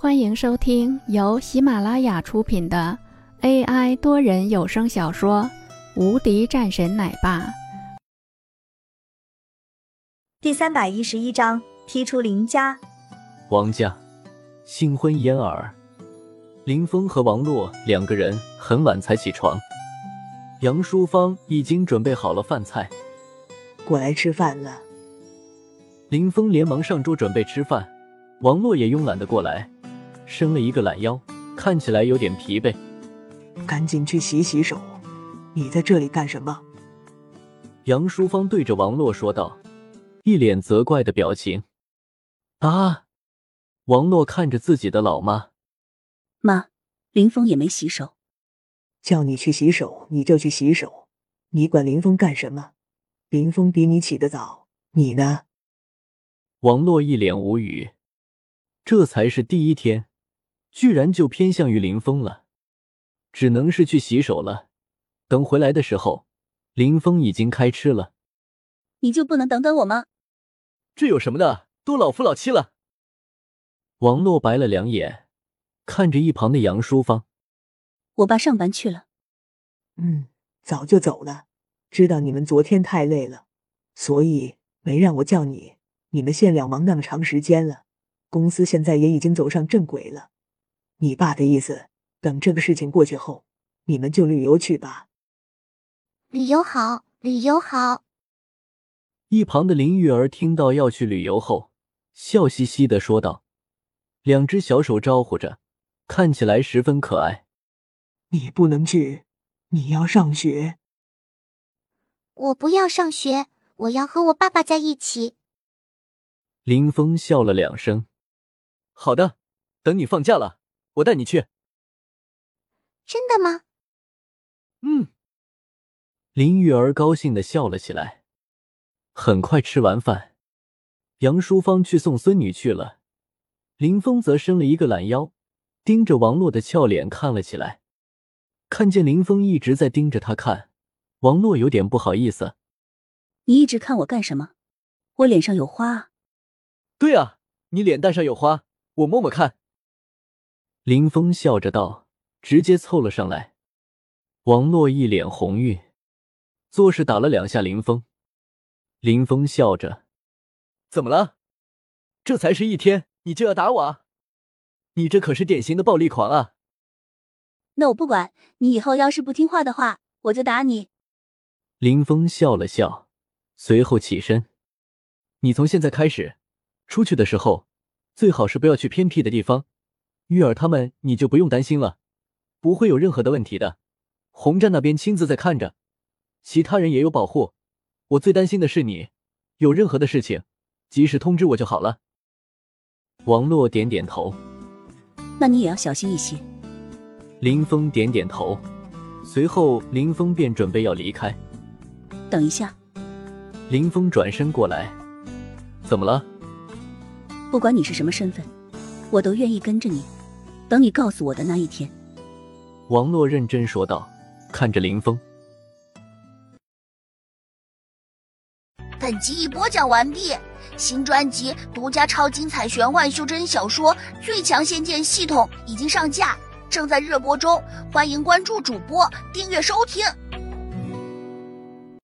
欢迎收听由喜马拉雅出品的 AI 多人有声小说《无敌战神奶爸》第三百一十一章：踢出林家。王家新婚燕尔，林峰和王洛两个人很晚才起床。杨淑芳已经准备好了饭菜，过来吃饭了。林峰连忙上桌准备吃饭，王洛也慵懒的过来。伸了一个懒腰，看起来有点疲惫。赶紧去洗洗手，你在这里干什么？杨淑芳对着王洛说道，一脸责怪的表情。啊！王洛看着自己的老妈，妈，林峰也没洗手。叫你去洗手，你就去洗手，你管林峰干什么？林峰比你起得早，你呢？王洛一脸无语，这才是第一天。居然就偏向于林峰了，只能是去洗手了。等回来的时候，林峰已经开吃了。你就不能等等我吗？这有什么的？都老夫老妻了。王洛白了两眼，看着一旁的杨淑芳。我爸上班去了。嗯，早就走了。知道你们昨天太累了，所以没让我叫你。你们县两忙那么长时间了，公司现在也已经走上正轨了。你爸的意思，等这个事情过去后，你们就旅游去吧。旅游好，旅游好。一旁的林玉儿听到要去旅游后，笑嘻嘻的说道，两只小手招呼着，看起来十分可爱。你不能去，你要上学。我不要上学，我要和我爸爸在一起。林峰笑了两声，好的，等你放假了。我带你去，真的吗？嗯。林玉儿高兴的笑了起来。很快吃完饭，杨淑芳去送孙女去了，林峰则伸了一个懒腰，盯着王洛的俏脸看了起来。看见林峰一直在盯着他看，王洛有点不好意思：“你一直看我干什么？我脸上有花啊。”“对啊，你脸蛋上有花，我摸摸看。”林峰笑着道，直接凑了上来。王洛一脸红晕，作势打了两下林峰。林峰笑着：“怎么了？这才是一天，你就要打我？啊？你这可是典型的暴力狂啊！”那我不管你以后要是不听话的话，我就打你。林峰笑了笑，随后起身：“你从现在开始，出去的时候最好是不要去偏僻的地方。”玉儿他们，你就不用担心了，不会有任何的问题的。红战那边亲自在看着，其他人也有保护。我最担心的是你，有任何的事情，及时通知我就好了。王洛点点头，那你也要小心一些。林峰点点头，随后林峰便准备要离开。等一下，林峰转身过来，怎么了？不管你是什么身份，我都愿意跟着你。等你告诉我的那一天，王洛认真说道，看着林峰。本集已播讲完毕，新专辑独家超精彩玄幻修真小说《最强仙剑系统》已经上架，正在热播中，欢迎关注主播，订阅收听。